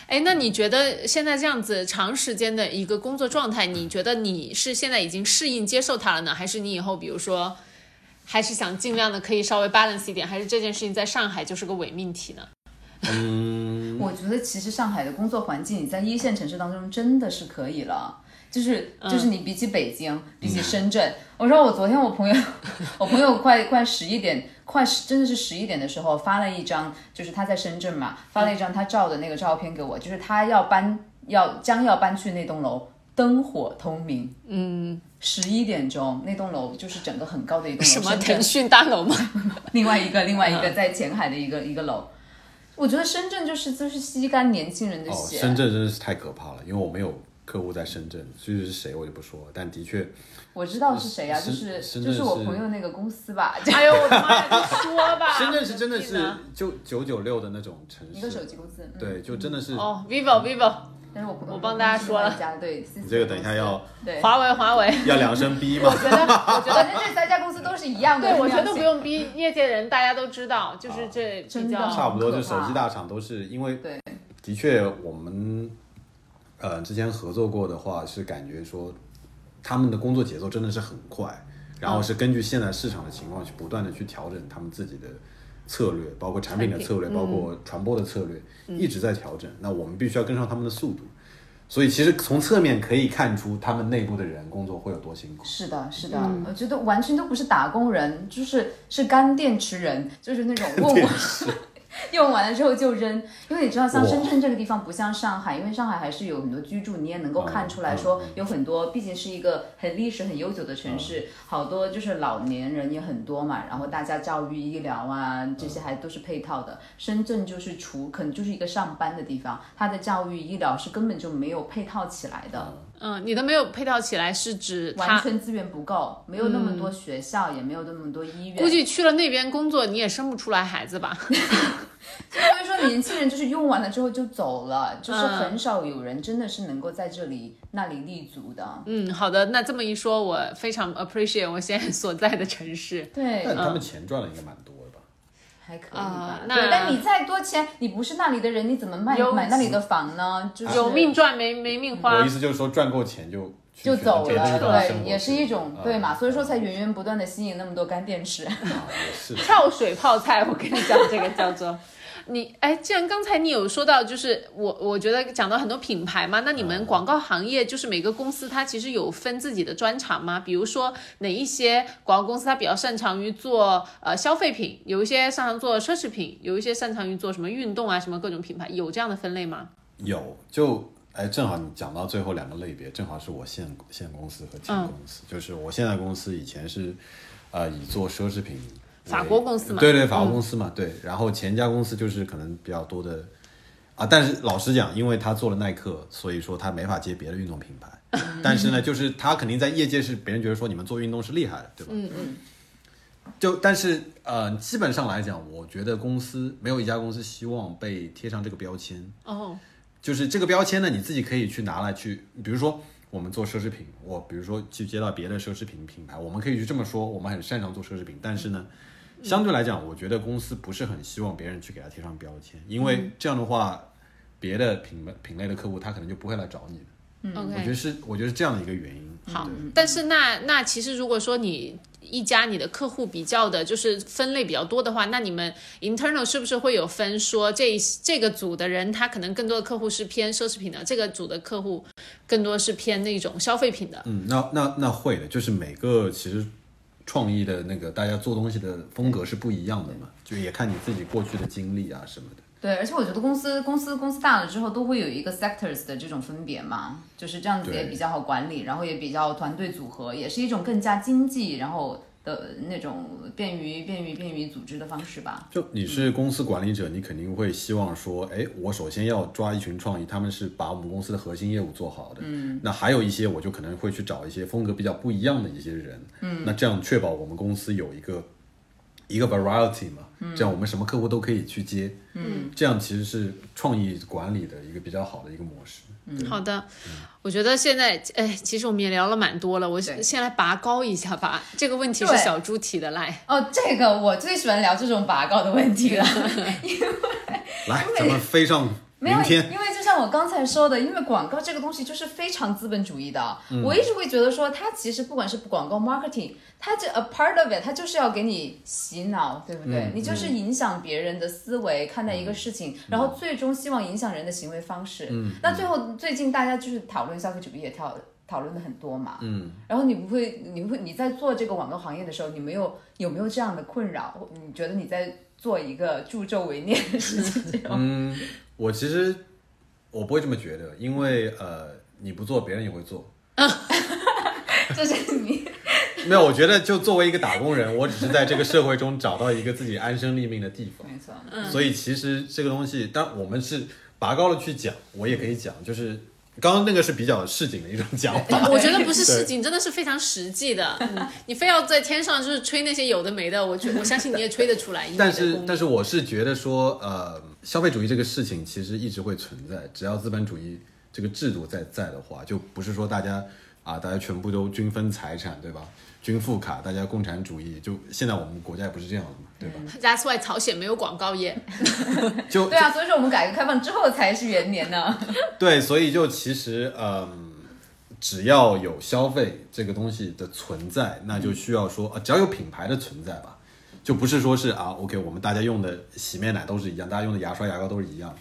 哎，那你觉得现在这样子长时间的一个工作状态，你觉得你是现在已经适应接受它了呢，还是你以后比如说还是想尽量的可以稍微 balance 一点，还是这件事情在上海就是个伪命题呢？嗯，我觉得其实上海的工作环境，你在一线城市当中真的是可以了。就是就是你比起北京，比起深圳，我说我昨天我朋友，我朋友快快十一点，快十真的是十一点的时候发了一张，就是他在深圳嘛，发了一张他照的那个照片给我，就是他要搬要将要搬去那栋楼，灯火通明，嗯，十一点钟那栋楼就是整个很高的一栋楼，什么腾讯大楼吗？另外一个另外一个在前海的一个一个楼。我觉得深圳就是就是吸干年轻人的哦，血，深圳真的是太可怕了，因为我没有客户在深圳，至于是谁我就不说，但的确，我知道是谁呀、就深是就是我朋友那个公司吧，哎呦我的妈呀，你说吧，深圳是真的是就九九六的那种城市，一个手机公司。嗯，对，就真的是，哦，vivo vivo，但是我我帮大家说了对，你这个等一下要对。华为华为。要两声逼 吗我，觉得，我觉得，反正这三家公司都是一样的。对，我觉得不。用逼，业界人大家都知道，就是这比真的较差不多，就手机大厂都是因为对，的确，我们呃之前合作过的话，是感觉说他们的工作节奏真的是很快，然后是根据现在市场的情况去不断的去调整他们自己的策略，包括产品的策略，包括传播的策略，一直在调整。那我们必须要跟上他们的速度。所以其实从侧面可以看出他们内部的人工作会有多辛苦。是的，是的，我觉得完全都不是打工人，就是是干电池人，就是那种 问我 用完了之后就扔。因为你知道，像深圳这个地方不像上海，因为上海还是有很多居住，你也能够看出来说有很多，毕竟是一个很历史很悠久的城市，好多就是老年人也很多嘛，然后大家教育、医疗啊这些还都是配套的。深圳就是除可能就是一个上班的地方，它的教育、医疗是根本就没有配套起来的。嗯，你的没有配套起来是指完全资源不够，没有那么多学校，也没有那么多医院。估计去了那边工作，你也生不出来孩子吧？所以说年轻人就是用完了之后就走了，就是很少有人真的是能够在这里那里立足的。嗯，好的，那这么一说，我非常 appreciate 我现在所在的城市。对，但他们钱赚的应该蛮多？还可以吧啊。那，但你再多钱，你不是那里的人，你怎么卖有买那里的房呢？就是有命赚没没命花我花意，思就是说赚够钱就就走了，对，也是一种啊对嘛，所以说才源源不断的吸引那么多干电池。跳水泡菜，我跟你讲，这个叫做。你哎，既然刚才你有说到，就是我我觉得讲到很多品牌嘛，那你们广告行业就是每个公司它其实有分自己的专长吗？比如说哪一些广告公司它比较擅长于做呃消费品，有一些擅长做奢侈品，有一些擅长于做什么运动啊，什么各种品牌，有这样的分类吗？有，就哎，正好你讲到最后两个类别，正好是我现现公司和前公司，就是我现在公司以前是呃以做奢侈品为，法国公司嘛。对对，法国公司嘛，对，然后前家公司就是可能比较多的啊，但是老实讲，因为他做了耐克，所以说他没法接别的运动品牌，但是呢，就是他肯定在业界是别人觉得说你们做运动是厉害的，对吧？嗯嗯，就但是呃，基本上来讲，我觉得公司没有一家公司希望被贴上这个标签。哦，就是这个标签呢，你自己可以去拿来去，比如说我们做奢侈品，我比如说去接到别的奢侈品品牌，我们可以去这么说，我们很擅长做奢侈品，但是呢，相对来讲，我觉得公司不是很希望别人去给他贴上标签，因为这样的话，别的品品类的客户他可能就不会来找你的。我觉得是，我觉得是这样的一个原因。好，但是那那其实如果说你一家你的客户比较的，就是分类比较多的话，那你们 internal 是不是会有分说这这个组的人他可能更多的客户是偏奢侈品的，这个组的客户更多是偏那种消费品的？嗯，那那那会的，就是每个其实创意的那个大家做东西的风格是不一样的嘛，就也看你自己过去的经历啊什么的。对，而且我觉得公司公司公司大了之后都会有一个 sectors 的这种分别嘛，就是这样子也比较好管理，然后也比较团队组合，也是一种更加经济，然后的那种便于便于便于组织的方式吧。就你是公司管理者，你肯定会希望说，哎，我首先要抓一群创意，他们是把我们公司的核心业务做好的。嗯，那还有一些，我就可能会去找一些风格比较不一样的一些人。嗯，那这样确保我们公司有一个一个 variety 嘛，这样我们什么客户都可以去接，嗯，这样其实是创意管理的一个比较好的一个模式。好的，我觉得现在，哎，其实我们也聊了蛮多了，我先来拔高一下吧。这个问题是小猪提的，来。哦，这个我最喜欢聊这种拔高的问题了，因为来，咱们飞上。没有，因为就像我刚才说的，因为广告这个东西就是非常资本主义的。我一直会觉得说，它其实不管是广告 marketing，它这 a part of it，它就是要给你洗脑，对不对？你就是影响别人的思维，看待一个事情，然后最终希望影响人的行为方式。那最后最近大家就是讨论消费主义，也讨讨论的很多嘛。嗯。然后你不会，你会你在做这个广告行业的时候，你没有有没有这样的困扰？你觉得你在做一个助纣为虐的事情？这种？嗯。我其实我不会这么觉得，因为呃，你不做，别人也会做。这是你没有？我觉得就作为一个打工人，我只是在这个社会中找到一个自己安身立命的地方。没错，嗯所以其实这个东西，但我们是拔高了去讲，我也可以讲，就是。刚刚那个是比较市井的一种讲法，我觉得不是市井，真的是非常实际的。你非要在天上就是吹那些有的没的，我觉我相信你也吹得出来。但是，但是我是觉得说，呃，消费主义这个事情其实一直会存在，只要资本主义这个制度在在的话，就不是说大家啊，大家全部都均分财产，对吧？均富卡，大家共产主义，就现在我们国家也不是这样的嘛，对吧？That's why 朝鲜没有广告业，就对啊，所以说我们改革开放之后才是元年呢。对，所以就其实，嗯，只要有消费这个东西的存在，那就需要说，呃，只要有品牌的存在吧，就不是说是啊，OK，我们大家用的洗面奶都是一样，大家用的牙刷牙膏都是一样，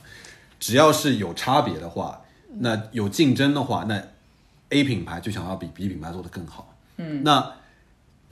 只要是有差别的话，那有竞争的话，那 A 品牌就想要比 B 品牌做的更好，嗯，那。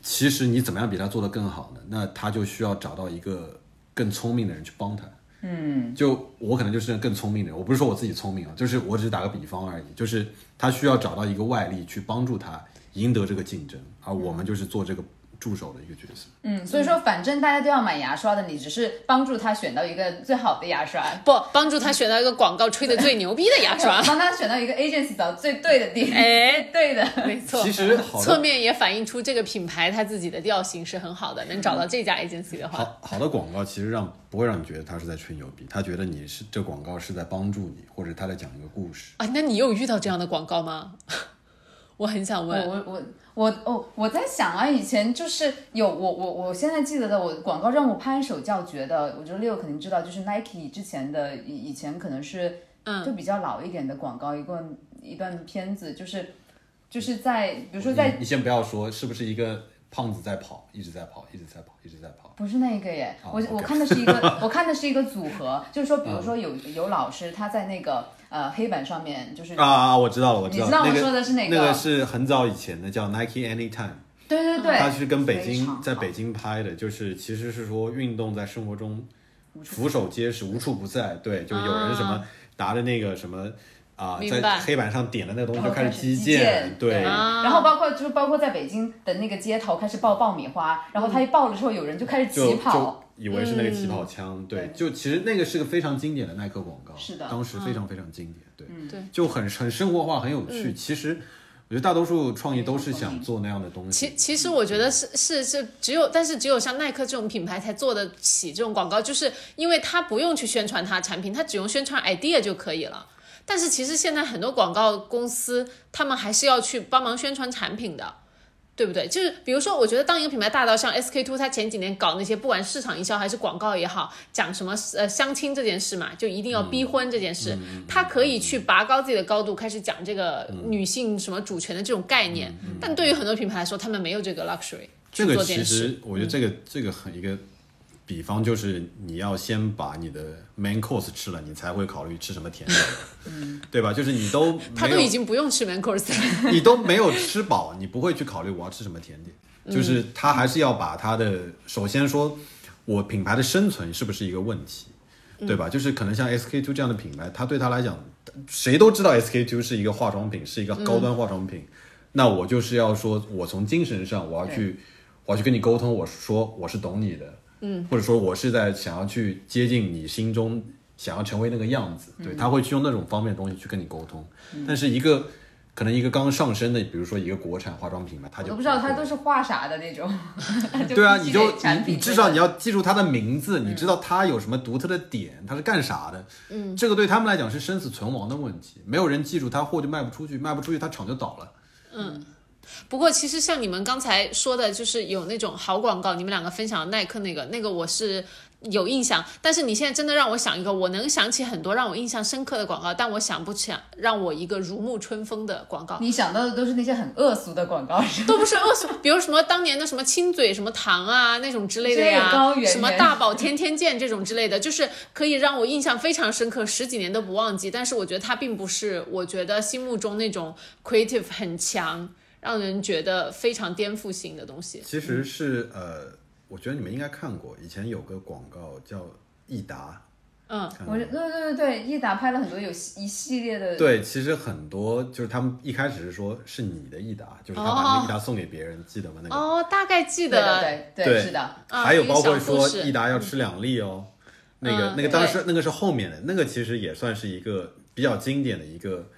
其实你怎么样比他做得更好呢？那他就需要找到一个更聪明的人去帮他。嗯，就我可能就是更聪明的人，我不是说我自己聪明啊，就是我只是打个比方而已。就是他需要找到一个外力去帮助他赢得这个竞争，而我们就是做这个。助手的一个角色，嗯，所以说反正大家都要买牙刷的，你只是帮助他选到一个最好的牙刷，不帮助他选到一个广告吹的最牛逼的牙刷，帮他选到一个 agency 找最对的地，哎，对的，没错，其实 侧面也反映出这个品牌它自己的调性是很好的，能找到这家 agency 的话，好好的广告其实让不会让你觉得他是在吹牛逼，他觉得你是这广告是在帮助你，或者他在讲一个故事。啊，那你有遇到这样的广告吗？我很想问，我我我哦，我在想啊，以前就是有我我我现在记得的，我广告让我拍手叫绝的，我觉得六肯定知道，就是 Nike 之前的以以前可能是嗯，就比较老一点的广告，一个一段片子，就是就是在比如说在你先不要说是不是一个胖子在跑，一直在跑，一直在跑，一直在跑，不是那个耶，我我看的是一个我看的是一个组合，就是说比如说有有老师他在那个。呃，黑板上面就是啊啊，我知道了，我知道，你知道我说的是哪个？那个是很早以前的，叫 Nike Anytime。对对对，他是跟北京在北京拍的，就是其实是说运动在生活中俯首皆是，无处不在。对，就有人什么拿着那个什么啊，在黑板上点的那个东西就开始击剑，对。然后包括就是包括在北京的那个街头开始爆爆米花，然后他一爆了之后，有人就开始起跑。以为是那个起跑枪，对，就其实那个是个非常经典的耐克广告，是的，当时非常非常经典，对，对，就很很生活化，很有趣。其实我觉得大多数创意都是想做那样的东西。其其实我觉得是是是只有，但是只有像耐克这种品牌才做得起这种广告，就是因为它不用去宣传它产品，它只用宣传 idea 就可以了。但是其实现在很多广告公司，他们还是要去帮忙宣传产品的。对不对？就是比如说，我觉得当一个品牌大到像 SK two，它前几年搞那些不管市场营销还是广告也好，讲什么呃相亲这件事嘛，就一定要逼婚这件事，它可以去拔高自己的高度，开始讲这个女性什么主权的这种概念。但对于很多品牌来说，他们没有这个 luxury 这个其实我觉得这个这个很一个。比方就是你要先把你的 main course 吃了，你才会考虑吃什么甜点，嗯，对吧？就是你都 他都已经不用吃 main course，你都没有吃饱，你不会去考虑我要吃什么甜点。就是他还是要把他的首先说，我品牌的生存是不是一个问题，对吧？就是可能像 SK two 这样的品牌，他对他来讲，谁都知道 SK two 是一个化妆品，是一个高端化妆品，那我就是要说，我从精神上我要去，我要去跟你沟通，我说我是懂你的。嗯，或者说，我是在想要去接近你心中想要成为那个样子，对他会去用那种方面的东西去跟你沟通。但是一个可能一个刚上升的，比如说一个国产化妆品吧，他就我不知道他都是画啥的那种。对啊，你就你至少你要记住它的名字，你知道它有什么独特的点，它是干啥的。嗯，这个对他们来讲是生死存亡的问题，没有人记住它，货就卖不出去，卖不出去，它厂就倒了。嗯。不过，其实像你们刚才说的，就是有那种好广告，你们两个分享的耐克那个，那个我是有印象。但是你现在真的让我想一个，我能想起很多让我印象深刻的广告，但我想不起让我一个如沐春风的广告。你想到的都是那些很恶俗的广告，都不是恶俗，比如什么当年的什么亲嘴什么糖啊那种之类的呀，什么大宝天天见这种之类的，就是可以让我印象非常深刻，十几年都不忘记。但是我觉得它并不是我觉得心目中那种 creative 很强。让人觉得非常颠覆性的东西，其实是呃，我觉得你们应该看过，以前有个广告叫益达，嗯，我对对对对，益达拍了很多有一系列的，对，其实很多就是他们一开始是说是你的益达，就是他把那个益达送给别人，记得吗？那个哦，大概记得，对对是的，还有包括说益达要吃两粒哦，那个那个当时那个是后面的那个，其实也算是一个比较经典的一个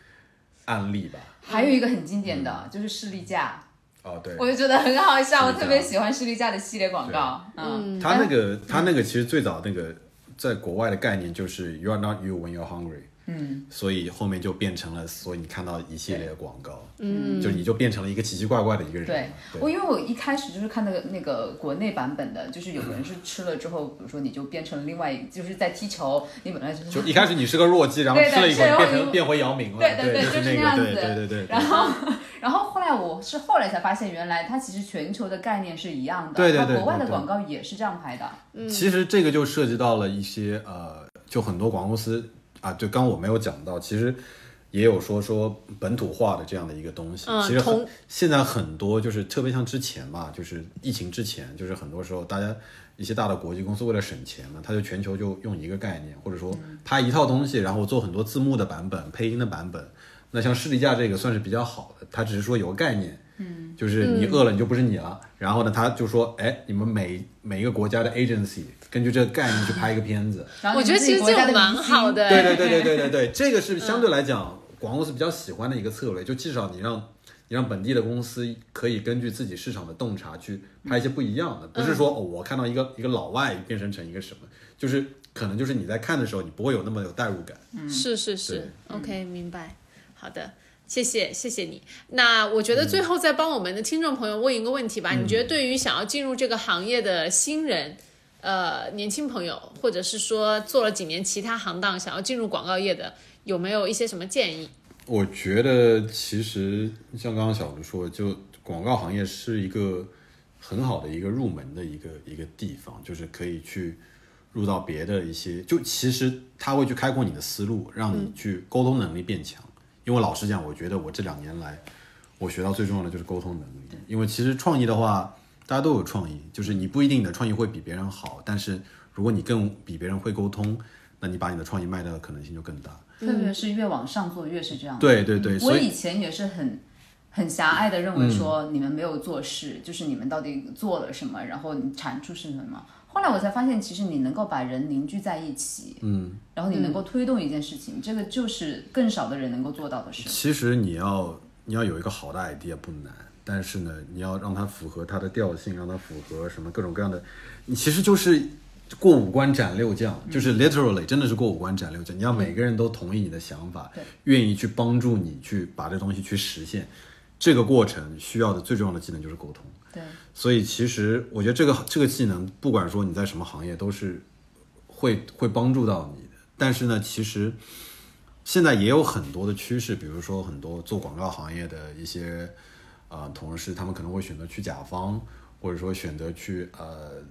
案例吧。还有一个很经典的就是士力架，哦对，我就觉得很好笑，我特别喜欢士力架的系列广告。嗯，他那个他那个其实最早那个在国外的概念就是 You are not you when you're hungry。嗯，所以后面就变成了，所以你看到一系列的广告，嗯，就你就变成了一个奇奇怪怪的一个人。对，我因为我一开始就是看那个那个国内版本的，就是有人是吃了之后，比如说你就变成另外，就是在踢球，你本来就是就一开始你是个弱鸡，然后吃了一口变成变回姚明了，对对对，就是那样子，对对对。然后 然后后来我是后来才发现，原来它其实全球的概念是一样的，对对对，国外的广告也是这样拍的。嗯，其实这个就涉及到了一些呃，就很多广告公司。啊，对，刚我没有讲到，其实也有说说本土化的这样的一个东西。其实很现在很多就是特别像之前嘛，就是疫情之前，就是很多时候大家一些大的国际公司为了省钱嘛，他就全球就用一个概念，或者说他一套东西，然后做很多字幕的版本、配音的版本。那像士力架这个算是比较好的，它只是说有个概念。嗯，就是你饿了你就不是你了，然后呢，他就说，哎，你们每每一个国家的 agency 根据这个概念去拍一个片子，我觉得其实这个蛮好的。对对对对对对对，这个是相对来讲广告公司比较喜欢的一个策略，就至少你让你让本地的公司可以根据自己市场的洞察去拍一些不一样的，不是说哦，我看到一个一个老外变身成一个什么，就是可能就是你在看的时候你不会有那么有代入感。嗯是是是，OK，明白，好的。谢谢，谢谢你。那我觉得最后再帮我们的听众朋友问一个问题吧。你觉得对于想要进入这个行业的新人，呃，年轻朋友，或者是说做了几年其他行当想要进入广告业的，有没有一些什么建议？我觉得其实像刚刚小卢说，就广告行业是一个很好的一个入门的一个一个地方，就是可以去入到别的一些，就其实他会去开阔你的思路，让你去沟通能力变强。因为老实讲，我觉得我这两年来，我学到最重要的就是沟通能力。因为其实创意的话，大家都有创意，就是你不一定你的创意会比别人好，但是如果你更比别人会沟通，那你把你的创意卖掉的可能性就更大。特别是越往上做，越是这样。对对对，我以前也是很很狭隘的认为说，你们没有做事，就是你们到底做了什么，然后你产出是什么。后来我才发现，其实你能够把人凝聚在一起，嗯，然后你能够推动一件事情，这个就是更少的人能够做到的事。其实你要你要有一个好的 idea 不难，但是呢，你要让它符合它的调性，让它符合什么各种各样的，你其实就是过五关斩六将，就是 literally 真的是过五关斩六将。你要每个人都同意你的想法，愿意去帮助你去把这东西去实现，这个过程需要的最重要的技能就是沟通。对，所以其实我觉得这个这个技能，不管说你在什么行业，都是会会帮助到你的。但是呢，其实现在也有很多的趋势，比如说很多做广告行业的一些呃同事，他们可能会选择去甲方，或者说选择去呃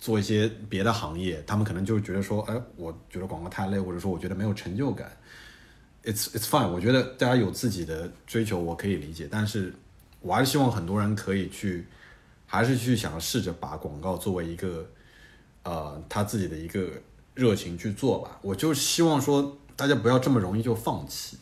做一些别的行业。他们可能就觉得说，哎，我觉得广告太累，或者说我觉得没有成就感。It's it's fine，我觉得大家有自己的追求，我可以理解，但是。我还是希望很多人可以去，还是去想试着把广告作为一个，呃，他自己的一个热情去做吧。我就希望说，大家不要这么容易就放弃。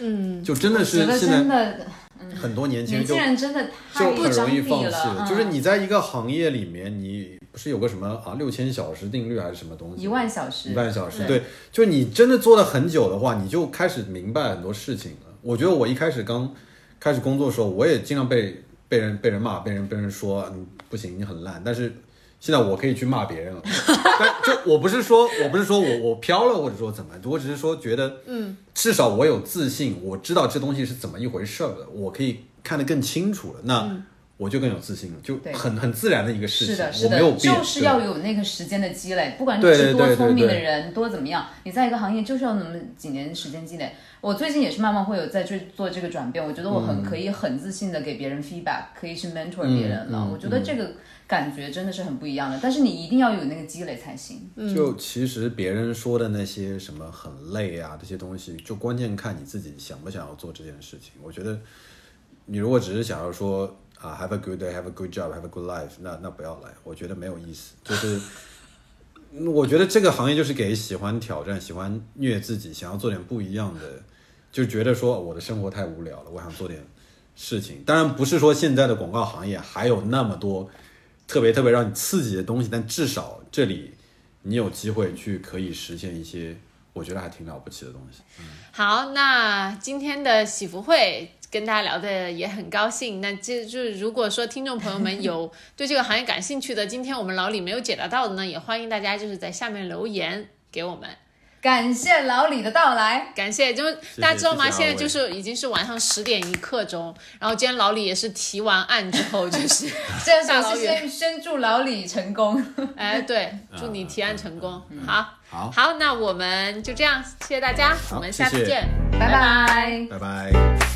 嗯，就真的是现在很多年轻人就真的就很容易放弃了。就是你在一个行业里面，你不是有个什么啊六千小时定律还是什么东西？一万小时，一万小时。对，就你真的做了很久的话，你就开始明白很多事情了。我觉得我一开始刚开始工作的时候，我也经常被被人被人骂，被人被人说你不行，你很烂。但是现在我可以去骂别人了，但就我不是说我不是说我我飘了，或者说怎么，我只是说觉得，嗯，至少我有自信，我知道这东西是怎么一回事儿的，我可以看得更清楚了。那。我就更有自信了，就很很自然的一个事情。是的，是的，就是要有那个时间的积累。不管你是多聪明的人，多怎么样，你在一个行业就是要那么几年时间积累。我最近也是慢慢会有在做做这个转变。我觉得我很可以很自信的给别人 feedback，可以去 mentor 别人了。我觉得这个感觉真的是很不一样的。但是你一定要有那个积累才行。就其实别人说的那些什么很累啊这些东西，就关键看你自己想不想要做这件事情。我觉得你如果只是想要说。啊，have a good day, have a good job, have a good life。那那不要来，我觉得没有意思。就是，我觉得这个行业就是给喜欢挑战、喜欢虐自己、想要做点不一样的，就觉得说我的生活太无聊了，我想做点事情。当然不是说现在的广告行业还有那么多特别特别让你刺激的东西，但至少这里你有机会去可以实现一些我觉得还挺了不起的东西。嗯好，那今天的喜福会。跟大家聊的也很高兴，那这就是如果说听众朋友们 有对这个行业感兴趣的，今天我们老李没有解答到的呢，也欢迎大家就是在下面留言给我们。感谢老李的到来，感谢，就大家知道吗？现在就是已经是晚上十点一刻钟，然后今天老李也是提完案之后，就是先先祝老李成功，哎，对，祝你提案成功，好，好，好，那我们就这样，谢谢大家，我们下次见，拜拜，拜拜。